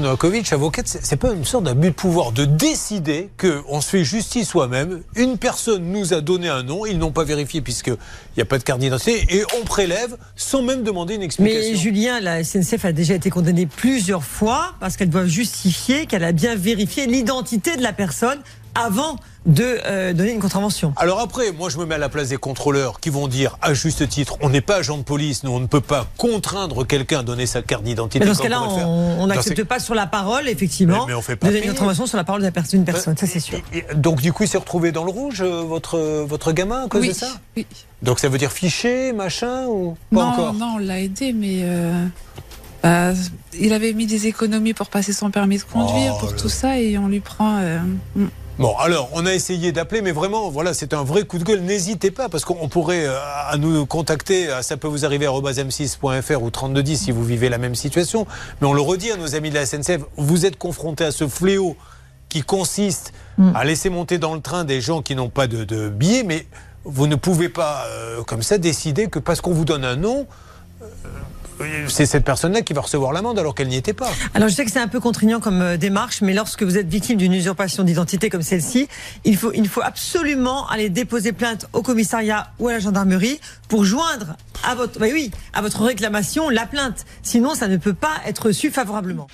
Novakovic, avocate, c'est pas une sorte d'abus de pouvoir de décider qu'on se fait justice soi-même. Une personne nous a donné un nom, ils n'ont pas vérifié puisqu'il n'y a pas de carte d'identité, et on prélève sans même demander une explication. Mais Julien, la SNCF a déjà été condamnée plusieurs fois parce qu'elle doit justifier qu'elle a bien vérifié l'identité de la personne avant de euh, donner une contravention. Alors après, moi je me mets à la place des contrôleurs qui vont dire à juste titre, on n'est pas agent de police, nous on ne peut pas contraindre quelqu'un à donner sa carte d'identité. Mais dans ce cas-là, on n'accepte pas sur la parole, effectivement, mais, on fait pas de donner une contravention sur la parole d'une personne, personne, ça c'est sûr. donc du coup, il s'est retrouvé dans le rouge, euh, votre, votre gamin, à cause oui, de ça Oui. Donc ça veut dire fiché, machin, ou pas non, encore Non, on l'a aidé, mais... Euh... Bah, il avait mis des économies pour passer son permis de conduire, Oh, pour le- tout ça, et on lui prend... euh, mm. Bon, alors, on a essayé d'appeler, mais vraiment, voilà, c'est un vrai coup de gueule. N'hésitez pas, parce qu'on pourrait euh, à nous contacter, à ça peut vous arriver à m6.fr ou 3210 si vous vivez la même situation. Mais on le redit à nos amis de la SNCF, vous êtes confrontés à ce fléau qui consiste à laisser monter dans le train des gens qui n'ont pas de, de billets, mais vous ne pouvez pas, euh, comme ça, décider que parce qu'on vous donne un nom, euh, c'est cette personne-là qui va recevoir l'amende alors qu'elle n'y était pas. Alors je sais que c'est un peu contraignant comme euh, démarche, mais lorsque vous êtes victime d'une usurpation d'identité comme celle-ci, il faut, absolument aller déposer plainte au commissariat ou à la gendarmerie pour joindre à votre, bah oui, à votre réclamation la plainte. Sinon, ça ne peut pas être reçu favorablement.